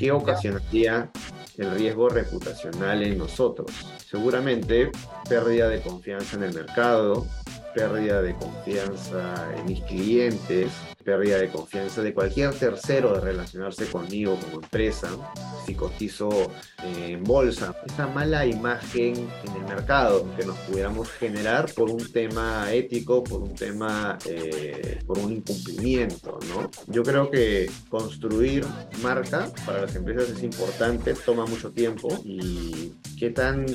¿Qué ocasionaría el riesgo reputacional en nosotros? Seguramente pérdida de confianza en el mercado, pérdida de confianza en mis clientes, pérdida de confianza de cualquier tercero de relacionarse conmigo como empresa, si cotizo eh, en bolsa, esa mala imagen en el mercado que nos pudiéramos generar por un tema ético, por un tema, eh, por un incumplimiento, ¿no? Yo creo que construir marca para las empresas es importante, toma mucho tiempo y qué tan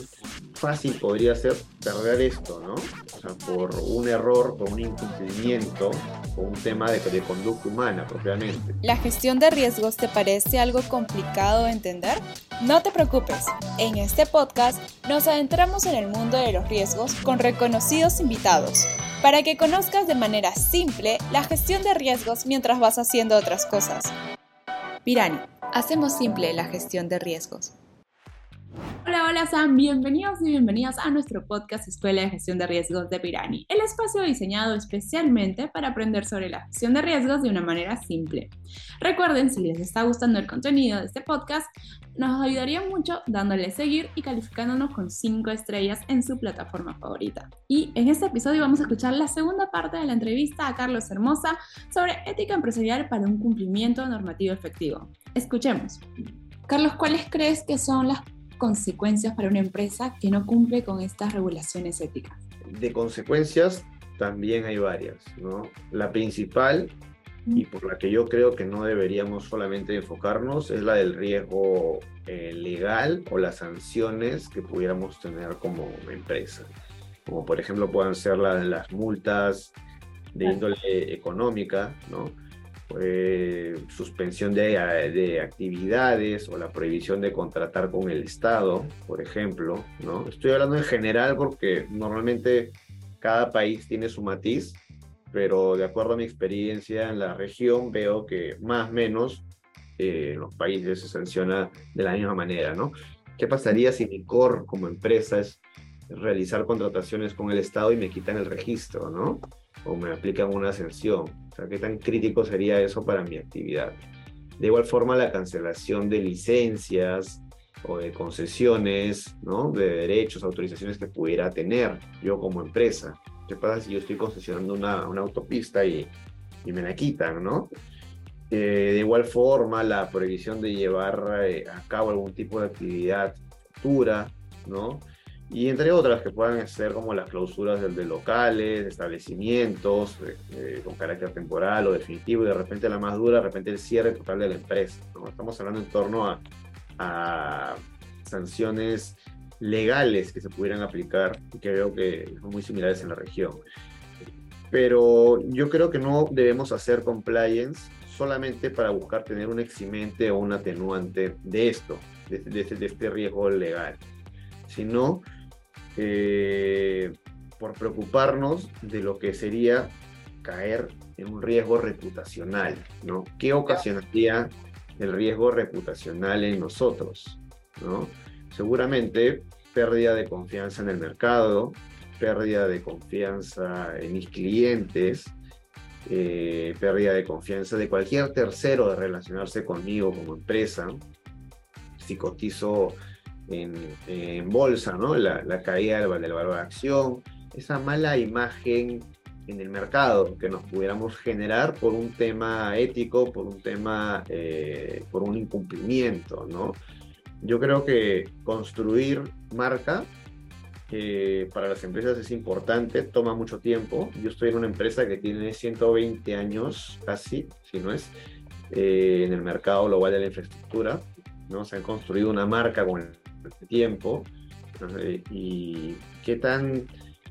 fácil podría ser perder esto, ¿no? O sea, por un error, por un incumplimiento, por un tema de, de conducta humana propiamente. ¿La gestión de riesgos te parece algo complicado de entender? No te preocupes, en este podcast nos adentramos en el mundo de los riesgos con reconocidos invitados, para que conozcas de manera simple la gestión de riesgos mientras vas haciendo otras cosas. Pirani, hacemos simple la gestión de riesgos. Hola, hola, Sam. Bienvenidos y bienvenidas a nuestro podcast Escuela de Gestión de Riesgos de Pirani, el espacio diseñado especialmente para aprender sobre la gestión de riesgos de una manera simple. Recuerden, si les está gustando el contenido de este podcast, nos ayudaría mucho dándole seguir y calificándonos con 5 estrellas en su plataforma favorita. Y en este episodio vamos a escuchar la segunda parte de la entrevista a Carlos Hermosa sobre ética empresarial para un cumplimiento normativo efectivo. Escuchemos. Carlos, ¿cuáles crees que son las consecuencias para una empresa que no cumple con estas regulaciones éticas? De consecuencias también hay varias, ¿no? La principal y por la que yo creo que no deberíamos solamente enfocarnos es la del riesgo eh, legal o las sanciones que pudiéramos tener como empresa, como por ejemplo puedan ser las multas de índole económica, ¿no? Eh, suspensión de, de, actividades o la prohibición de contratar con el Estado, por ejemplo, ¿no? Estoy hablando en general porque normalmente cada país tiene su matiz, pero de acuerdo a mi experiencia en la región veo que más o menos eh, los países se sanciona de la misma manera, ¿no? ¿Qué pasaría si mi core como empresa es realizar contrataciones con el Estado y me quitan el registro, ¿no? O me aplican una sanción. O sea, ¿qué tan crítico sería eso para mi actividad? De igual forma, la cancelación de licencias o de concesiones, ¿no? De derechos, autorizaciones que pudiera tener yo como empresa. ¿Qué pasa si yo estoy concesionando una, una autopista y, y, me la quitan, ¿no? Eh, de igual forma, la prohibición de llevar eh, a cabo algún tipo de actividad futura, ¿no? Y entre otras que puedan ser como las clausuras de, de locales, establecimientos eh, con carácter temporal o definitivo y de repente la más dura, de repente el cierre total de la empresa. ¿no? Estamos hablando en torno a, a, sanciones legales que se pudieran aplicar y que veo que son muy similares en la región. Pero yo creo que no debemos hacer compliance solamente para buscar tener un eximente o un atenuante de esto, de, de, de este riesgo legal, sino eh, por preocuparnos de lo que sería caer en un riesgo reputacional, ¿no? ¿Qué ocasionaría el riesgo reputacional en nosotros, ¿no? Seguramente pérdida de confianza en el mercado, pérdida de confianza en mis clientes, eh, pérdida de confianza de cualquier tercero de relacionarse conmigo como empresa, si cotizo en, bolsa, ¿no? La, la caída del, del, valor de acción, esa mala imagen en el mercado que nos pudiéramos generar por un tema ético, por un tema, eh, por un incumplimiento, ¿no? Yo creo que construir marca eh, para las empresas es importante, toma mucho tiempo. Yo estoy en una empresa que tiene 120 años casi, si no es, eh, en el mercado global de la infraestructura. ¿no? Se han construido una marca con este tiempo y qué tan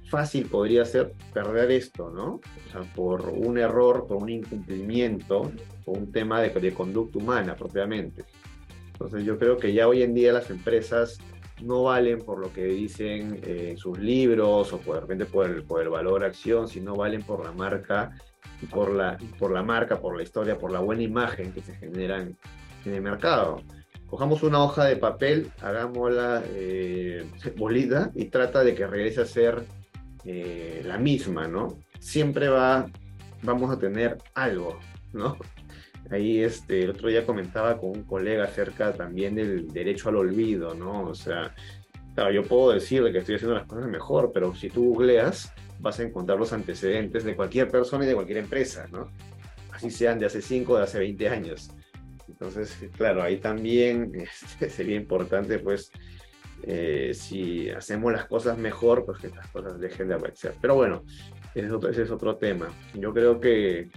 fácil podría ser perder esto, ¿no? O sea, por un error, por un incumplimiento, por un tema de, de conducta humana propiamente. Entonces yo creo que ya hoy en día las empresas no valen por lo que dicen eh, en sus libros o por, de repente por el, por el valor acción, sino valen por la marca, por la, por la marca, por la historia, por la buena imagen que se genera en el mercado cojamos una hoja de papel, hagámosla eh, bolita y trata de que regrese a ser eh, la misma, ¿no? Siempre va, vamos a tener algo, ¿no? ahí este, el otro día comentaba con un colega acerca también del derecho al olvido, ¿no? O sea, claro, yo puedo decir que estoy haciendo las cosas mejor, pero si tú googleas, vas a encontrar los antecedentes de cualquier persona y de cualquier empresa, ¿no? Así sean de hace 5 o de hace 20 años. Entonces, claro, ahí también este, sería importante, pues, eh, si hacemos las cosas mejor, pues que las cosas dejen de aparecer. Pero bueno, ese ese es otro tema. Yo creo que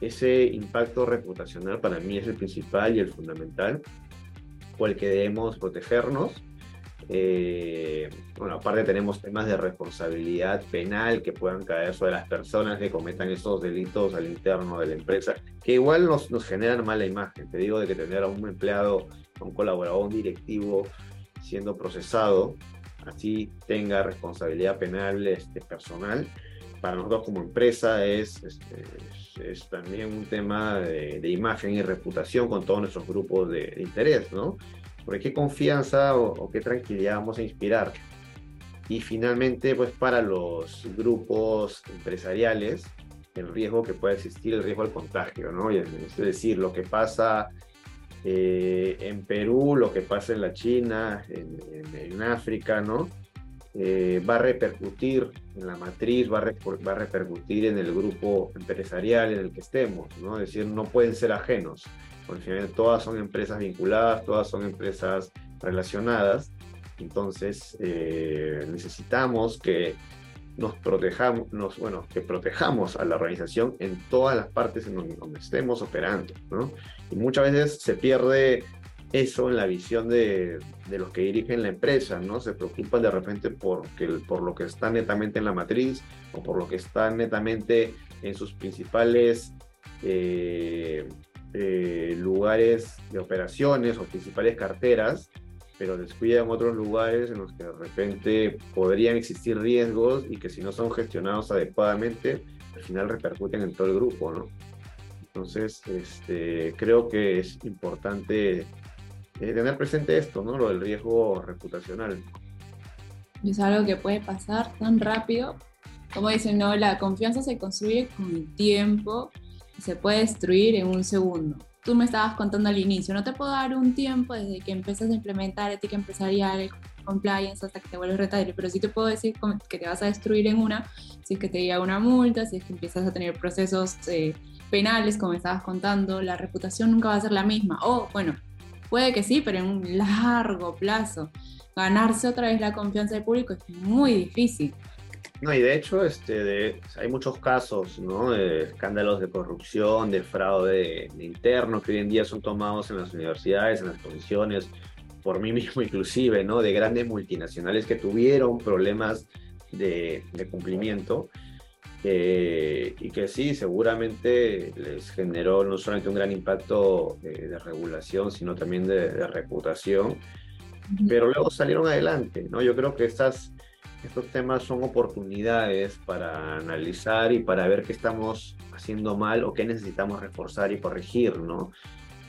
ese impacto reputacional para mí es el principal y el fundamental, por el que debemos protegernos. Eh, bueno, aparte tenemos temas de responsabilidad penal que puedan caer sobre las personas que cometan estos delitos al interno de la empresa, que igual nos, nos generan mala imagen. Te digo de que tener a un empleado, a un colaborador, un directivo siendo procesado, así tenga responsabilidad penal este, personal, para nosotros como empresa es, este, es, también un tema de, imagen y reputación con todos nuestros grupos de, interés, ¿no? Porque qué confianza o, qué tranquilidad vamos a inspirar. Y finalmente, pues para los grupos empresariales, el riesgo que puede existir, el riesgo al contagio, ¿no? Es decir, lo que pasa eh, en Perú, lo que pasa en la China, en, en África, ¿no? Eh, va a repercutir en la matriz, va a, va a, repercutir en el grupo empresarial en el que estemos, ¿no? Es decir, no pueden ser ajenos, porque todas son empresas vinculadas, todas son empresas relacionadas, entonces eh, necesitamos que nos protejamos, nos, bueno, que protejamos a la organización en todas las partes en donde, estemos operando, ¿no? Y muchas veces se pierde eso en la visión de, de, los que dirigen la empresa, ¿no? Se preocupan de repente por, por lo que está netamente en la matriz o por lo que está netamente en sus principales eh, eh, lugares de operaciones o principales carteras, pero descuidan otros lugares en los que de repente podrían existir riesgos y que si no son gestionados adecuadamente, al final repercuten en todo el grupo, ¿no? Entonces, este, creo que es importante eh, tener presente esto, ¿no? Lo del riesgo reputacional. Es algo que puede pasar tan rápido. Como dicen, no, la confianza se construye con el tiempo se puede destruir en un segundo. Tú me estabas contando al inicio, no te puedo dar un tiempo desde que empiezas a implementar ética empresarial, compliance, hasta que te vuelves rentable, pero sí te puedo decir que te vas a destruir en una, si es que te llega una multa, si es que empiezas a tener procesos eh, penales, como estabas contando, la reputación nunca va a ser la misma. O, bueno, Puede que sí, pero en un largo plazo. Ganarse otra vez la confianza del público es muy difícil. No, y de hecho este, de, hay muchos casos, ¿no? De escándalos de corrupción, de fraude interno que hoy en día son tomados en las universidades, en las posiciones, por mí mismo inclusive, ¿no? De grandes multinacionales que tuvieron problemas de, de cumplimiento eh, y que sí, seguramente les generó no solamente un gran impacto eh, de regulación, sino también de, reputación, pero luego salieron adelante, ¿no? Yo creo que estas, estos temas son oportunidades para analizar y para ver qué estamos haciendo mal o qué necesitamos reforzar y corregir, ¿no?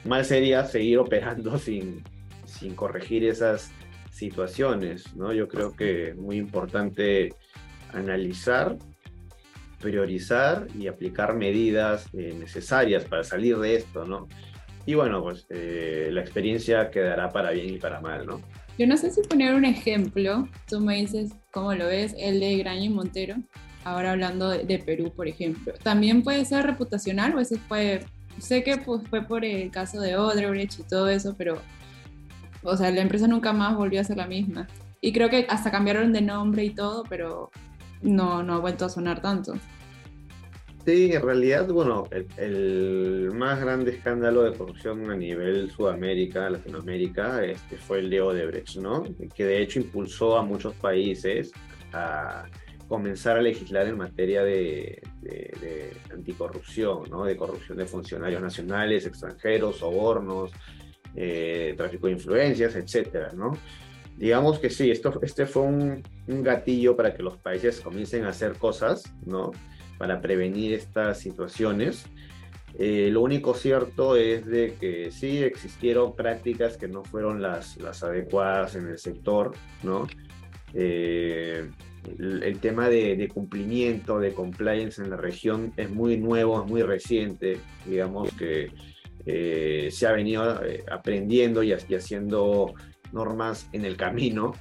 Mal sería seguir operando sin, sin corregir esas situaciones, ¿no? Yo creo que es muy importante analizar priorizar y aplicar medidas eh, necesarias para salir de esto, ¿no? Y bueno, pues eh, la experiencia quedará para bien y para mal, ¿no? Yo no sé si poner un ejemplo, tú me dices cómo lo ves, el de Graña y Montero, ahora hablando de, Perú, por ejemplo. ¿También puede ser reputacional o ese fue, sé que pues, fue por el caso de Odebrecht y todo eso, pero, o sea, la empresa nunca más volvió a ser la misma. Y creo que hasta cambiaron de nombre y todo, pero no, no ha vuelto a sonar tanto. Sí, en realidad, bueno, el, más grande escándalo de corrupción a nivel Sudamérica, Latinoamérica, este fue el de Odebrecht, ¿no? Que de hecho impulsó a muchos países a comenzar a legislar en materia de, anticorrupción, ¿no? De corrupción de funcionarios nacionales, extranjeros, sobornos, eh, tráfico de influencias, etcétera, ¿no? digamos que sí, esto, este fue un, gatillo para que los países comiencen a hacer cosas, ¿no? Para prevenir estas situaciones. Eh, lo único cierto es de que sí existieron prácticas que no fueron las, las adecuadas en el sector, ¿no? Eh, el, tema de, de, cumplimiento, de compliance en la región es muy nuevo, es muy reciente. Digamos que eh, se ha venido eh, aprendiendo y, haciendo normas en el camino.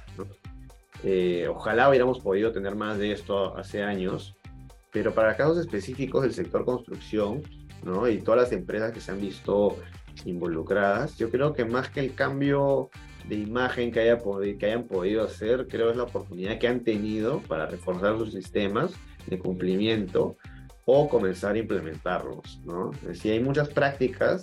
Eh, ojalá hubiéramos podido tener más de esto hace años, pero para casos específicos del sector construcción ¿no? y todas las empresas que se han visto involucradas, yo creo que más que el cambio de imagen que, haya que hayan podido hacer, creo es la oportunidad que han tenido para reforzar sus sistemas de cumplimiento o comenzar a implementarlos, ¿no? Es decir, hay muchas prácticas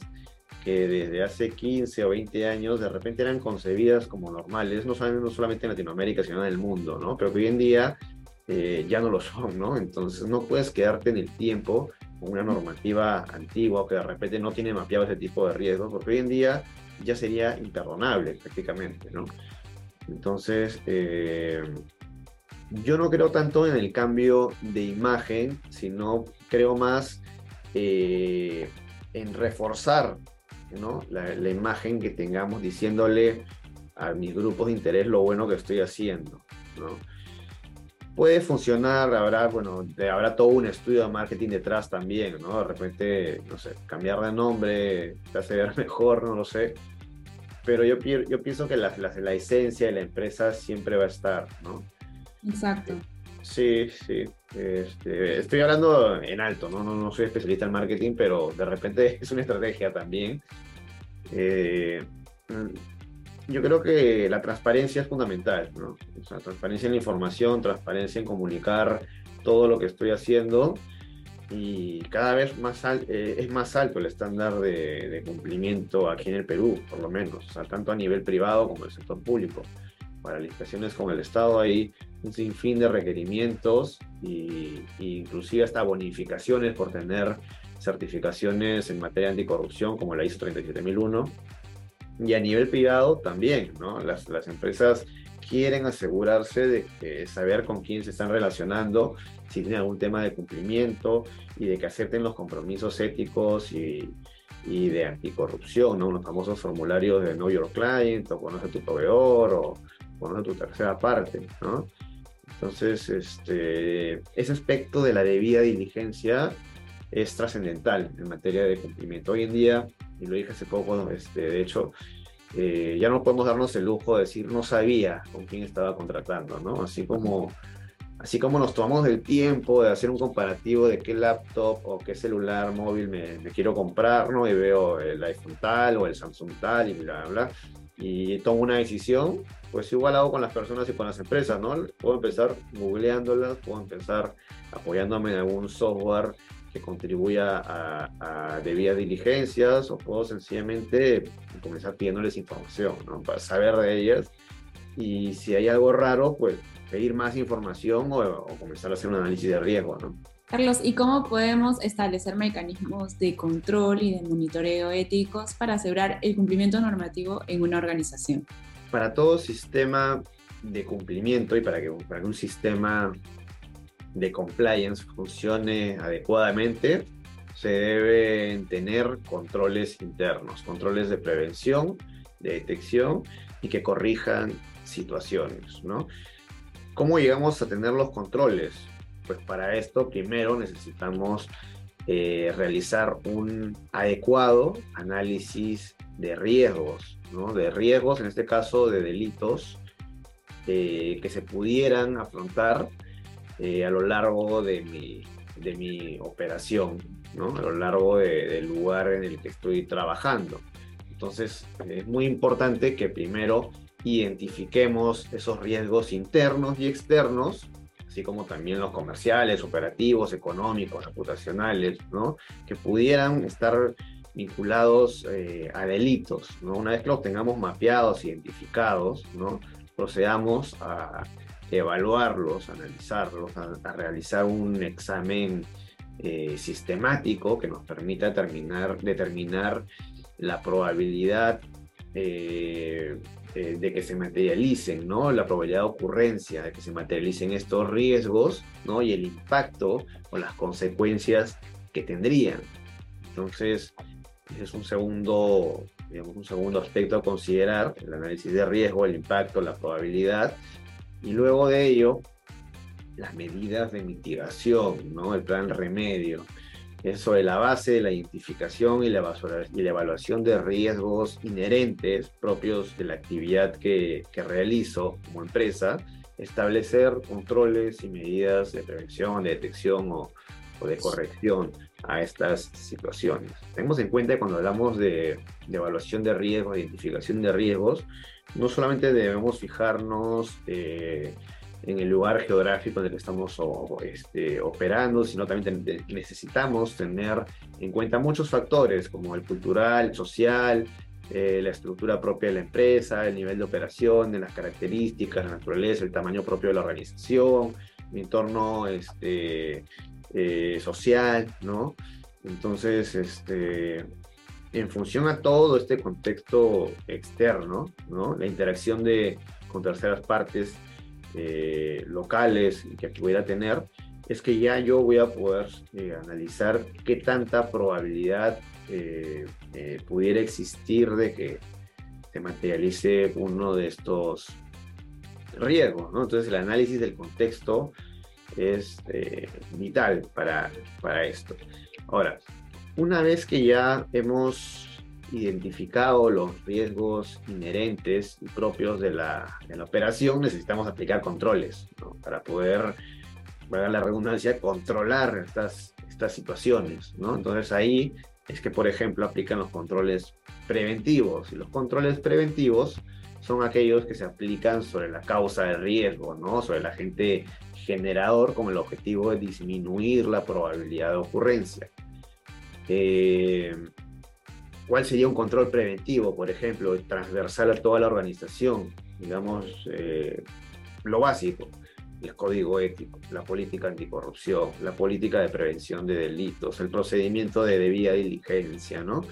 que desde hace 15 o 20 años de repente eran concebidas como normales, no solamente, en Latinoamérica, sino en el mundo, ¿no? Pero que hoy en día eh, ya no lo son, ¿no? Entonces no puedes quedarte en el tiempo con una normativa antigua que de repente no tiene mapeado ese tipo de riesgos, porque hoy en día ya sería imperdonable prácticamente, ¿no? Entonces, eh, yo no creo tanto en el cambio de imagen, sino creo más eh, en reforzar ¿no? la, la, imagen que tengamos diciéndole a mis grupos de interés lo bueno que estoy haciendo. ¿no? Puede funcionar, habrá, bueno, habrá todo un estudio de marketing detrás también, ¿no? De repente, no sé, cambiar de nombre te hace ver mejor, no lo sé. Pero yo, yo pienso que la, la, la esencia de la empresa siempre va a estar, ¿no? Exacto. Sí, sí. Este, estoy hablando en alto, ¿no? ¿no? No, soy especialista en marketing, pero de repente es una estrategia también. Eh, yo creo que la transparencia es fundamental, ¿no? O sea, transparencia en la información, transparencia en comunicar todo lo que estoy haciendo y cada vez más eh, es más alto el estándar de, de, cumplimiento aquí en el Perú, por lo menos, o sea, tanto a nivel privado como el sector público para licitaciones con el Estado hay un sinfín de requerimientos y, inclusive hasta bonificaciones por tener certificaciones en materia anticorrupción como la ISO 37001 y a nivel privado también, ¿no? Las, las empresas quieren asegurarse de saber con quién se están relacionando, si tienen algún tema de cumplimiento y de que acepten los compromisos éticos y, y de anticorrupción, ¿no? Los famosos formularios de Know Your Client o conoce a tu proveedor o conoce tu tercera parte, ¿no? Entonces, este, ese aspecto de la debida diligencia es trascendental en materia de cumplimiento. Hoy en día, y lo dije hace poco, este, de hecho, eh, ya no podemos darnos el lujo de decir no sabía con quién estaba contratando, ¿no? Así como así como nos tomamos el tiempo de hacer un comparativo de qué laptop o qué celular móvil me, quiero comprar, ¿no? Y veo el iPhone tal o el Samsung tal y bla, bla, bla, y tomo una decisión, pues igual hago con las personas y con las empresas, ¿no? Puedo empezar googleándolas, puedo empezar apoyándome en algún software que contribuya a, a debidas diligencias o puedo sencillamente comenzar pidiéndoles información, ¿no? Para saber de ellas y si hay algo raro, pues pedir más información o, comenzar a hacer un análisis de riesgo, ¿no? Carlos, ¿y cómo podemos establecer mecanismos de control y de monitoreo éticos para asegurar el cumplimiento normativo en una organización? Para todo sistema de cumplimiento y para que, para que un sistema de compliance funcione adecuadamente, se deben tener controles internos, controles de prevención, de detección y que corrijan situaciones, ¿no? ¿Cómo llegamos a tener los controles? Pues para esto primero necesitamos eh, realizar un adecuado análisis de riesgos, ¿no? De riesgos, en este caso de delitos, eh, que se pudieran afrontar eh, a lo largo de mi, de mi operación, ¿no? A lo largo del lugar en el que estoy trabajando. Entonces, es muy importante que primero identifiquemos esos riesgos internos y externos, así como también los comerciales, operativos, económicos, reputacionales, ¿no? que pudieran estar vinculados eh, a delitos. ¿no? Una vez que los tengamos mapeados, identificados, ¿no? procedamos a evaluarlos, analizarlos, a, realizar un examen eh, sistemático que nos permita determinar, determinar la probabilidad eh, eh, de que se materialicen, ¿no? La probabilidad de ocurrencia de que se materialicen estos riesgos, ¿no? Y el impacto o las consecuencias que tendrían. Entonces, es un segundo, digamos, un segundo aspecto a considerar, el análisis de riesgo, el impacto, la probabilidad, y luego de ello, las medidas de mitigación, ¿no? El plan remedio. es sobre la base de la identificación y la, y la evaluación de riesgos inherentes propios de la actividad que, que realizo como empresa, establecer controles y medidas de prevención, de detección o, o de corrección a estas situaciones. Tenemos en cuenta que cuando hablamos de, de, evaluación de riesgos, de identificación de riesgos, no solamente debemos fijarnos eh, en el lugar geográfico en el que estamos este, operando, sino también necesitamos tener en cuenta muchos factores como el cultural, el social, eh, la estructura propia de la empresa, el nivel de operación, las características, la naturaleza, el tamaño propio de la organización, el entorno este, eh, social, ¿no? Entonces, este, en función a todo este contexto externo, ¿no? La interacción de, con terceras partes eh, locales que pudiera tener, es que ya yo voy a poder eh, analizar qué tanta probabilidad eh, pudiera existir de que se materialice uno de estos riesgos. ¿no? Entonces el análisis del contexto es vital para, para esto. Ahora, una vez que ya hemos identificado los riesgos inherentes y propios de la, de la operación, necesitamos aplicar controles para poder, para la redundancia, controlar estas, estas situaciones. ¿no? Entonces ahí es que, por ejemplo, aplican los controles preventivos. Y los controles preventivos son aquellos que se aplican sobre la causa del riesgo, ¿no? sobre el agente generador con el objetivo de disminuir la probabilidad de ocurrencia. Eh, ¿Cuál sería un control preventivo, por ejemplo, transversal a toda la organización? Digamos, eh, lo básico, el código ético, la política anticorrupción, la política de prevención de delitos, el procedimiento de debida diligencia, ¿no?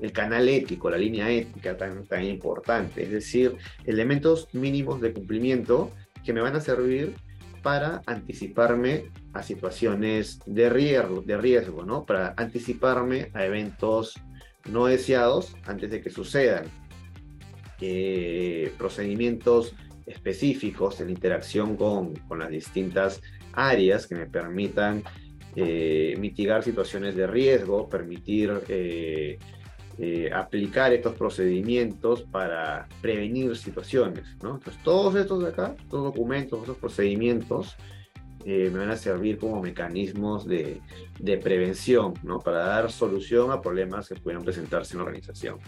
El canal ético, la línea ética tan, tan importante, es decir, elementos mínimos de cumplimiento que me van a servir para anticiparme a situaciones de riesgo, de riesgo, ¿no? Para anticiparme a eventos no deseados antes de que sucedan. procedimientos específicos en interacción con, las distintas áreas que me permitan eh, mitigar situaciones de riesgo, permitir eh, eh, aplicar estos procedimientos para prevenir situaciones. Entonces, todos estos de acá, estos documentos, estos procedimientos, eh, me van a servir como mecanismos de, de, prevención, ¿no? Para dar solución a problemas que puedan presentarse en la organización.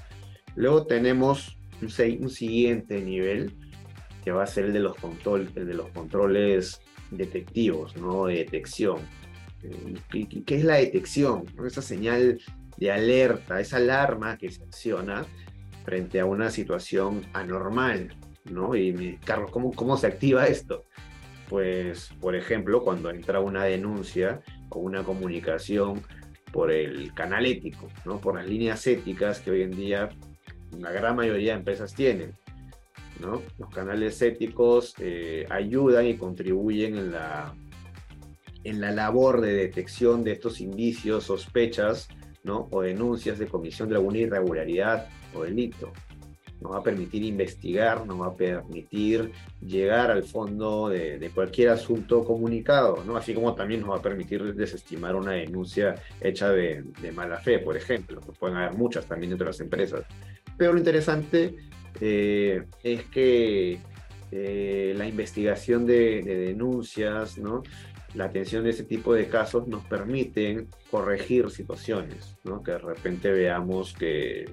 Luego tenemos un, un siguiente nivel, que va a ser el de los, control, el de los controles detectivos, ¿no? De detección. ¿Qué, qué es la detección? Esa señal de alerta, esa alarma que se acciona frente a una situación anormal, ¿no? Y Carlos, ¿cómo, ¿cómo se activa esto? Pues, por ejemplo, cuando entra una denuncia o una comunicación por el canal ético, ¿no? por las líneas éticas que hoy en día la gran mayoría de empresas tienen. ¿no? Los canales éticos eh, ayudan y contribuyen en la, en la labor de detección de estos indicios, sospechas ¿no? o denuncias de comisión de alguna irregularidad o delito nos va a permitir investigar, nos va a permitir llegar al fondo de, cualquier asunto comunicado, ¿no? así como también nos va a permitir desestimar una denuncia hecha de, mala fe, por ejemplo, que pueden haber muchas también dentro de las empresas. Pero lo interesante eh, es que eh, la investigación de, de denuncias, ¿no? la atención de ese tipo de casos nos permiten corregir situaciones, ¿no? que de repente veamos que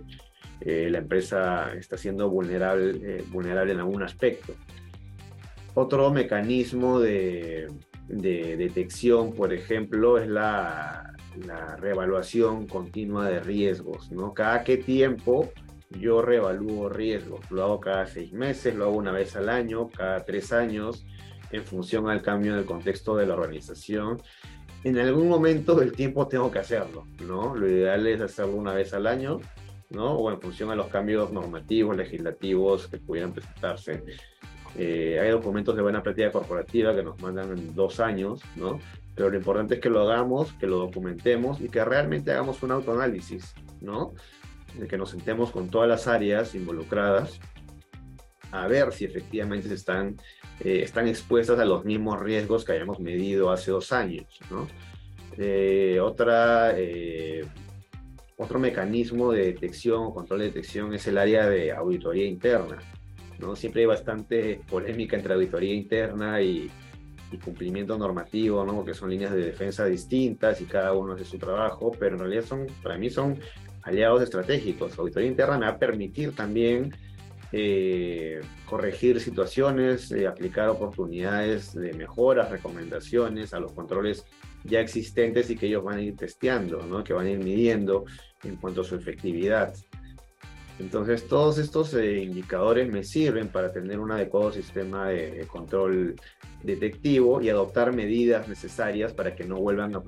eh, la empresa está siendo vulnerable, eh, vulnerable en algún aspecto. Otro mecanismo de, detección, por ejemplo, es la, la, reevaluación continua de riesgos. ¿no? Cada qué tiempo yo reevalúo riesgos. Lo hago cada seis meses, lo hago una vez al año, cada tres años, en función al cambio del contexto de la organización. En algún momento del tiempo tengo que hacerlo, ¿no? Lo ideal es hacerlo una vez al año ¿no? o en función a los cambios normativos, legislativos que pudieran presentarse. Eh, hay documentos de buena práctica corporativa que nos mandan en dos años, ¿no? pero lo importante es que lo hagamos, que lo documentemos y que realmente hagamos un autoanálisis, ¿no? de que nos sentemos con todas las áreas involucradas a ver si efectivamente están, eh, están expuestas a los mismos riesgos que habíamos medido hace dos años. ¿no? Eh, otra, eh, otro mecanismo de detección o control de detección es el área de auditoría interna. ¿no? Siempre hay bastante polémica entre auditoría interna y, cumplimiento normativo, ¿no? que son líneas de defensa distintas y cada uno hace su trabajo, pero en realidad son, para mí son aliados estratégicos. Auditoría interna me va a permitir también eh, corregir situaciones, eh, aplicar oportunidades de mejoras, recomendaciones a los controles ya existentes y que ellos van a ir testeando, ¿no? que van a ir midiendo en cuanto a su efectividad. Entonces, todos estos eh, indicadores me sirven para tener un adecuado sistema de, control detectivo y adoptar medidas necesarias para que no vuelvan a,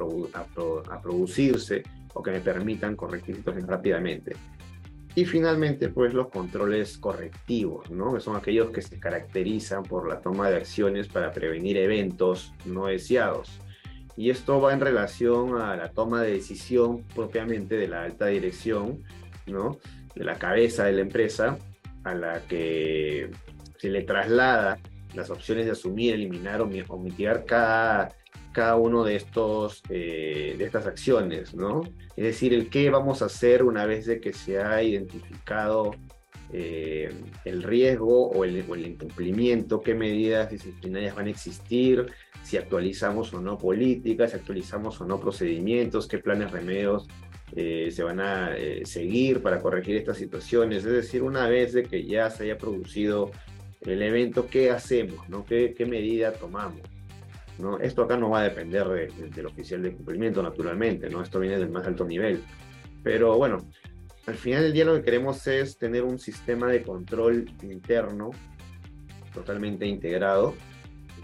producirse o que me permitan corregir rápidamente. Y finalmente, pues los controles correctivos, ¿no? Que son aquellos que se caracterizan por la toma de acciones para prevenir eventos no deseados. Y esto va en relación a la toma de decisión propiamente de la alta dirección, ¿no? De la cabeza de la empresa, a la que se le traslada las opciones de asumir, eliminar o, mitigar cada cada uno de estos eh, de estas acciones, ¿no? Es decir, el qué vamos a hacer una vez de que se ha identificado eh, el riesgo o el, incumplimiento, qué medidas disciplinarias van a existir, si actualizamos o no políticas, si actualizamos o no procedimientos, qué planes remedios eh, se van a seguir para corregir estas situaciones. Es decir, una vez de que ya se haya producido el evento, ¿qué hacemos? ¿no? ¿Qué, qué medida tomamos? ¿no? Esto acá no va a depender del oficial de cumplimiento, naturalmente, ¿no? Esto viene del más alto nivel. Pero bueno, al final del día lo que queremos es tener un sistema de control interno totalmente integrado.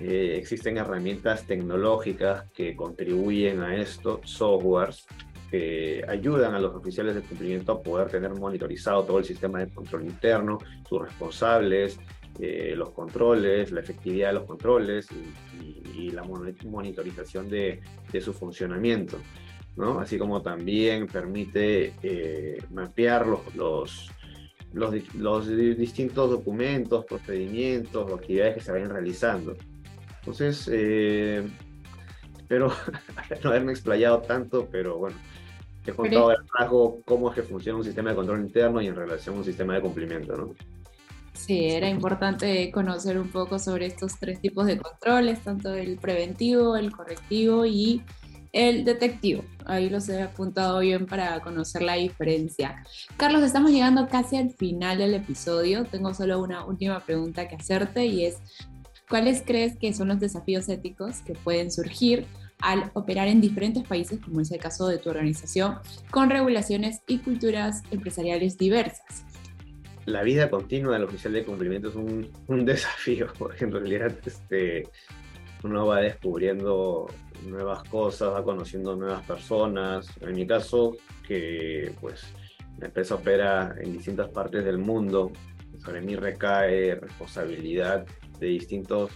Eh, existen herramientas tecnológicas que contribuyen a esto, softwares que ayudan a los oficiales de cumplimiento a poder tener monitorizado todo el sistema de control interno, sus responsables, eh, los controles, la efectividad de los controles y, la monitorización de, su funcionamiento. Así como también permite eh, mapear los, los, los, distintos documentos, procedimientos o actividades que se vayan realizando. Entonces, eh, espero no haberme explayado tanto, pero bueno, he contado rasgo cómo es que funciona un sistema de control interno y en relación a un sistema de cumplimiento, ¿no? Sí, era importante conocer un poco sobre estos tres tipos de controles, tanto el preventivo, el correctivo y el detectivo. Ahí los he apuntado bien para conocer la diferencia. Carlos, estamos llegando casi al final del episodio. Tengo solo una última pregunta que hacerte y es, ¿cuáles crees que son los desafíos éticos que pueden surgir al operar en diferentes países, como es el caso de tu organización, con regulaciones y culturas empresariales diversas? la vida continua del oficial de cumplimiento es un, desafío, porque en realidad este, uno va descubriendo nuevas cosas, va conociendo nuevas personas. En mi caso, que pues la empresa opera en distintas partes del mundo, sobre mí recae responsabilidad de distintos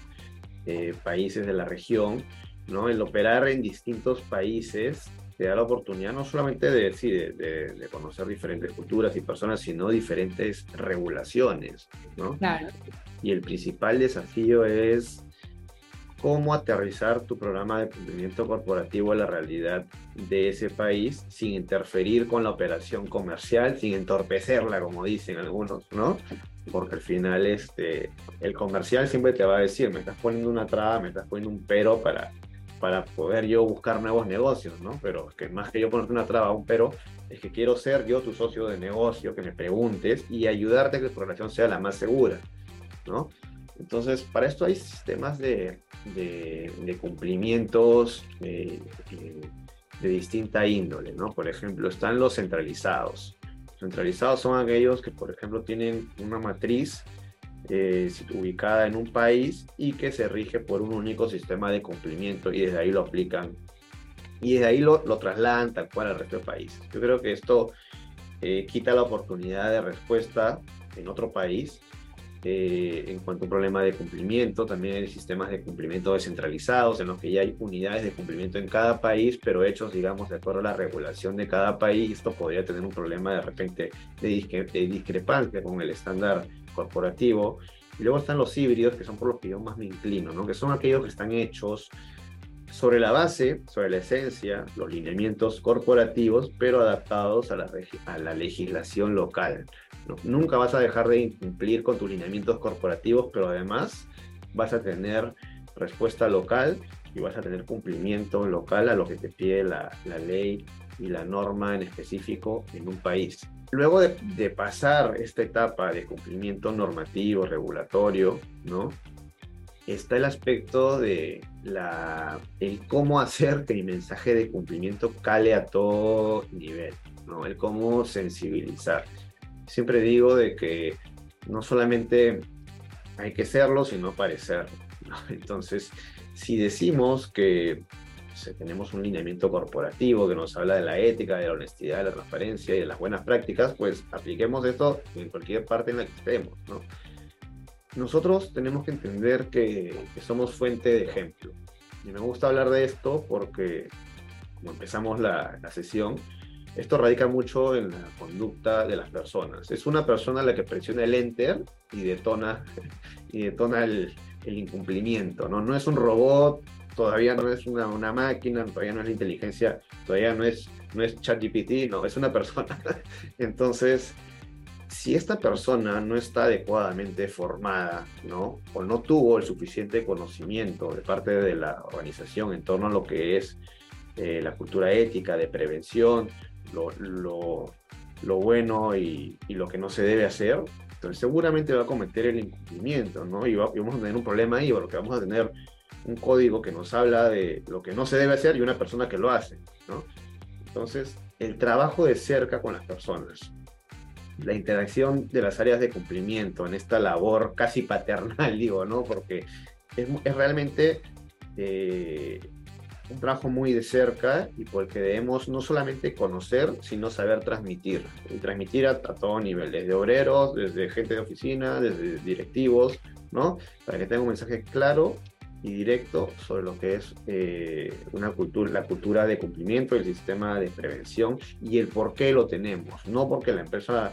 eh, países de la región, ¿no? El operar en distintos países te da la oportunidad no solamente de, de, conocer diferentes culturas y personas, sino diferentes regulaciones, ¿no? Claro. Y el principal desafío es cómo aterrizar tu programa de cumplimiento corporativo a la realidad de ese país sin interferir con la operación comercial, sin entorpecerla, como dicen algunos, ¿no? Porque al final este, el comercial siempre te va a decir, me estás poniendo una traba, me estás poniendo un pero para para poder yo buscar nuevos negocios, ¿no? Pero que más que yo ponerte una traba, un pero, es que quiero ser yo tu socio de negocio, que me preguntes y ayudarte a que tu relación sea la más segura, ¿no? Entonces, para esto hay sistemas de, de, cumplimientos de, de, distinta índole, ¿no? Por ejemplo, están los centralizados. Centralizados son aquellos que, por ejemplo, tienen una matriz eh, ubicada en un país y que se rige por un único sistema de cumplimiento y desde ahí lo aplican y desde ahí lo, lo trasladan tal cual al resto del país. Yo creo que esto eh, quita la oportunidad de respuesta en otro país eh, en cuanto a un problema de cumplimiento. También hay sistemas de cumplimiento descentralizados en los que ya hay unidades de cumplimiento en cada país, pero hechos, digamos, de acuerdo a la regulación de cada país. Esto podría tener un problema de repente de, discrepancia con el estándar corporativo. Y luego están los híbridos, que son por los que yo más me inclino, ¿no? que son aquellos que están hechos sobre la base, sobre la esencia, los lineamientos corporativos, pero adaptados a la, a la legislación local. Nunca vas a dejar de cumplir con tus lineamientos corporativos, pero además vas a tener respuesta local y vas a tener cumplimiento local a lo que te pide la, la ley y la norma en específico en un país. Luego de, de, pasar esta etapa de cumplimiento normativo, regulatorio, ¿no? Está el aspecto de la, el cómo hacer que mi mensaje de cumplimiento cale a todo nivel, ¿no? El cómo sensibilizar. Siempre digo de que no solamente hay que serlo, sino parecerlo. ¿no? Entonces, si decimos que tenemos un lineamiento corporativo que nos habla de la ética, de la honestidad, de la transparencia y de las buenas prácticas, pues apliquemos esto en cualquier parte en la que estemos. ¿no? Nosotros tenemos que entender que, que, somos fuente de ejemplo. Y me gusta hablar de esto porque, como empezamos la, la sesión, esto radica mucho en la conducta de las personas. Es una persona la que presiona el enter y detona, y detona el, el incumplimiento, ¿no? No es un robot, todavía no es una, una, máquina, todavía no es la inteligencia, todavía no es, no es ChatGPT, no, es una persona. Entonces, si esta persona no está adecuadamente formada, ¿no? O no tuvo el suficiente conocimiento de parte de la organización en torno a lo que es eh, la cultura ética de prevención, lo, lo, lo bueno y, y, lo que no se debe hacer, entonces seguramente va a cometer el incumplimiento, ¿no? Y, va, y vamos a tener un problema ahí, porque vamos a tener un código que nos habla de lo que no se debe hacer y una persona que lo hace, ¿no? Entonces, el trabajo de cerca con las personas, la interacción de las áreas de cumplimiento en esta labor casi paternal, digo, ¿no? Porque es, realmente eh, un trabajo muy de cerca y porque debemos no solamente conocer, sino saber transmitir. Y transmitir a, a todo nivel, desde obreros, desde gente de oficina, desde directivos, ¿no? Para que tenga un mensaje claro y directo sobre lo que es eh, una cultura, la cultura de cumplimiento, el sistema de prevención y el por qué lo tenemos. No porque la empresa,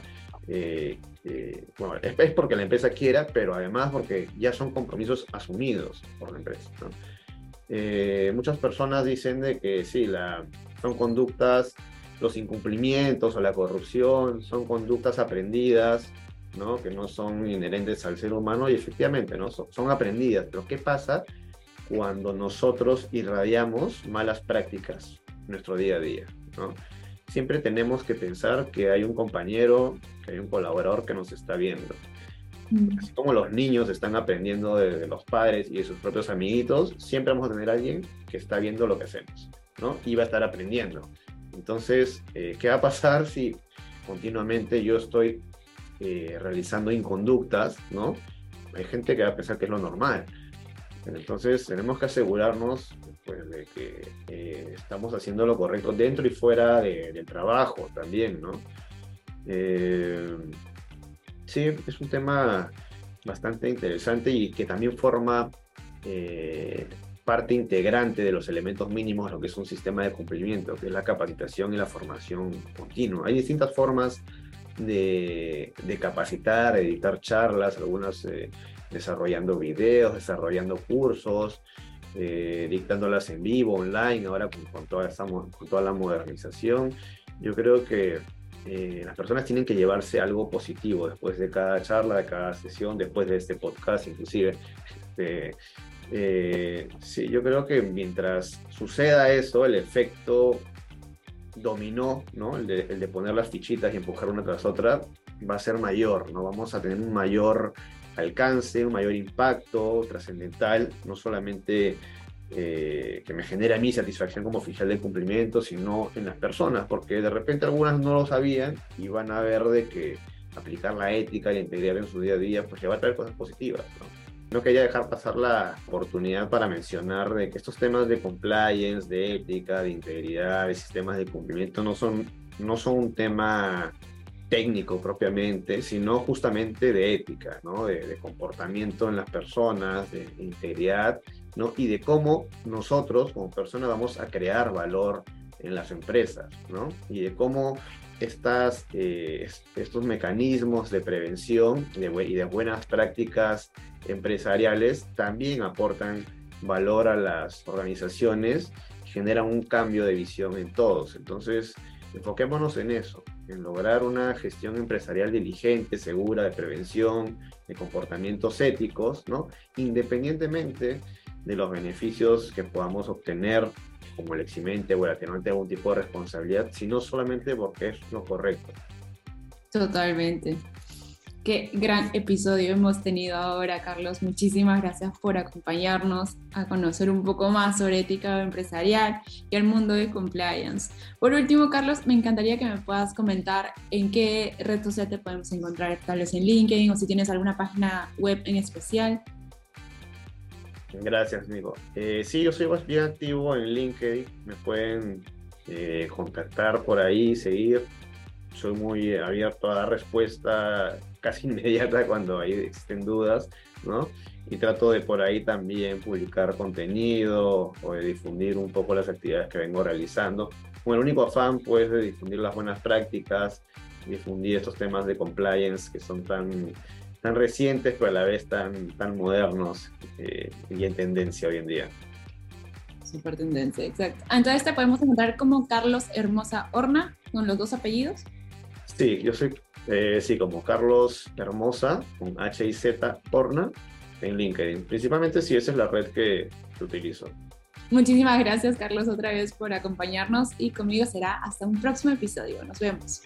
eh, eh, bueno, es porque la empresa quiera, pero además porque ya son compromisos asumidos por la empresa. ¿no? Eh, muchas personas dicen de que sí, la, son conductas, los incumplimientos o la corrupción son conductas aprendidas, ¿no? que no son inherentes al ser humano y efectivamente ¿no? son, son aprendidas. Pero ¿qué pasa cuando nosotros irradiamos malas prácticas en nuestro día a día? ¿no? Siempre tenemos que pensar que hay un compañero, que hay un colaborador que nos está viendo. Así como los niños están aprendiendo de, de, los padres y de sus propios amiguitos, siempre vamos a tener a alguien que está viendo lo que hacemos, ¿no? Y va a estar aprendiendo. Entonces, eh, ¿qué va a pasar si continuamente yo estoy eh, realizando inconductas, ¿no? Hay gente que va a pensar que es lo normal. Entonces, tenemos que asegurarnos pues, de que eh, estamos haciendo lo correcto dentro y fuera de, del trabajo también, ¿no? Eh, sí, es un tema bastante interesante y que también forma eh, parte integrante de los elementos mínimos de lo que es un sistema de cumplimiento, que es la capacitación y la formación continua. Hay distintas formas de, de capacitar, editar charlas, algunas eh, desarrollando videos, desarrollando cursos, eh, dictándolas en vivo, online, ahora con, con, toda esta, con toda la modernización. Yo creo que eh, las personas tienen que llevarse algo positivo después de cada charla, de cada sesión, después de este podcast inclusive. Este, eh, sí, yo creo que mientras suceda eso, el efecto dominó, ¿no? El de, el de, poner las fichitas y empujar una tras otra, va a ser mayor, ¿no? Vamos a tener un mayor alcance, un mayor impacto trascendental, no solamente eh, que me genera mí satisfacción como oficial del cumplimiento, sino en las personas, porque de repente algunas no lo sabían y van a ver de que aplicar la ética la integridad en su día a día, pues le va a traer cosas positivas. ¿no? no quería dejar pasar la oportunidad para mencionar de que estos temas de compliance, de ética, de integridad, de sistemas de cumplimiento no son, no son un tema técnico propiamente, sino justamente de ética, ¿no? de, comportamiento en las personas, de integridad ¿no? y de cómo nosotros como personas vamos a crear valor en las empresas ¿no? y de cómo estas, eh, estos mecanismos de prevención y de buenas prácticas empresariales también aportan valor a las organizaciones, generan un cambio de visión en todos. Entonces, enfoquémonos en eso, lograr una gestión empresarial diligente, segura, de prevención, de comportamientos éticos, ¿no? Independientemente de los beneficios que podamos obtener como el eximente o el atenuante de algún tipo de responsabilidad, sino solamente porque es lo correcto. Totalmente. Qué gran episodio hemos tenido ahora, Carlos. Muchísimas gracias por acompañarnos a conocer un poco más sobre ética empresarial y el mundo de compliance. Por último, Carlos, me encantaría que me puedas comentar en qué red social te podemos encontrar, tal vez en LinkedIn o si tienes alguna página web en especial. Gracias, amigo. Eh, sí, yo soy bien activo en LinkedIn. Me pueden eh, contactar por ahí, seguir. Soy muy abierto a dar respuesta casi inmediata cuando hay, existen dudas, ¿no? Y trato de por ahí también publicar contenido o de difundir un poco las actividades que vengo realizando. Con el único afán, pues, de difundir las buenas prácticas, difundir estos temas de compliance que son tan tan recientes, pero a la vez tan, tan modernos eh, y en tendencia hoy en día. Super tendencia, exacto. Entonces te podemos encontrar como Carlos Hermosa Horna, con los dos apellidos. Sí, yo soy, eh, sí, como Carlos Hermosa, con H y Z Horna, en LinkedIn. Principalmente si esa es la red que utilizo. Muchísimas gracias, Carlos, otra vez por acompañarnos y conmigo será hasta un próximo episodio. Nos vemos.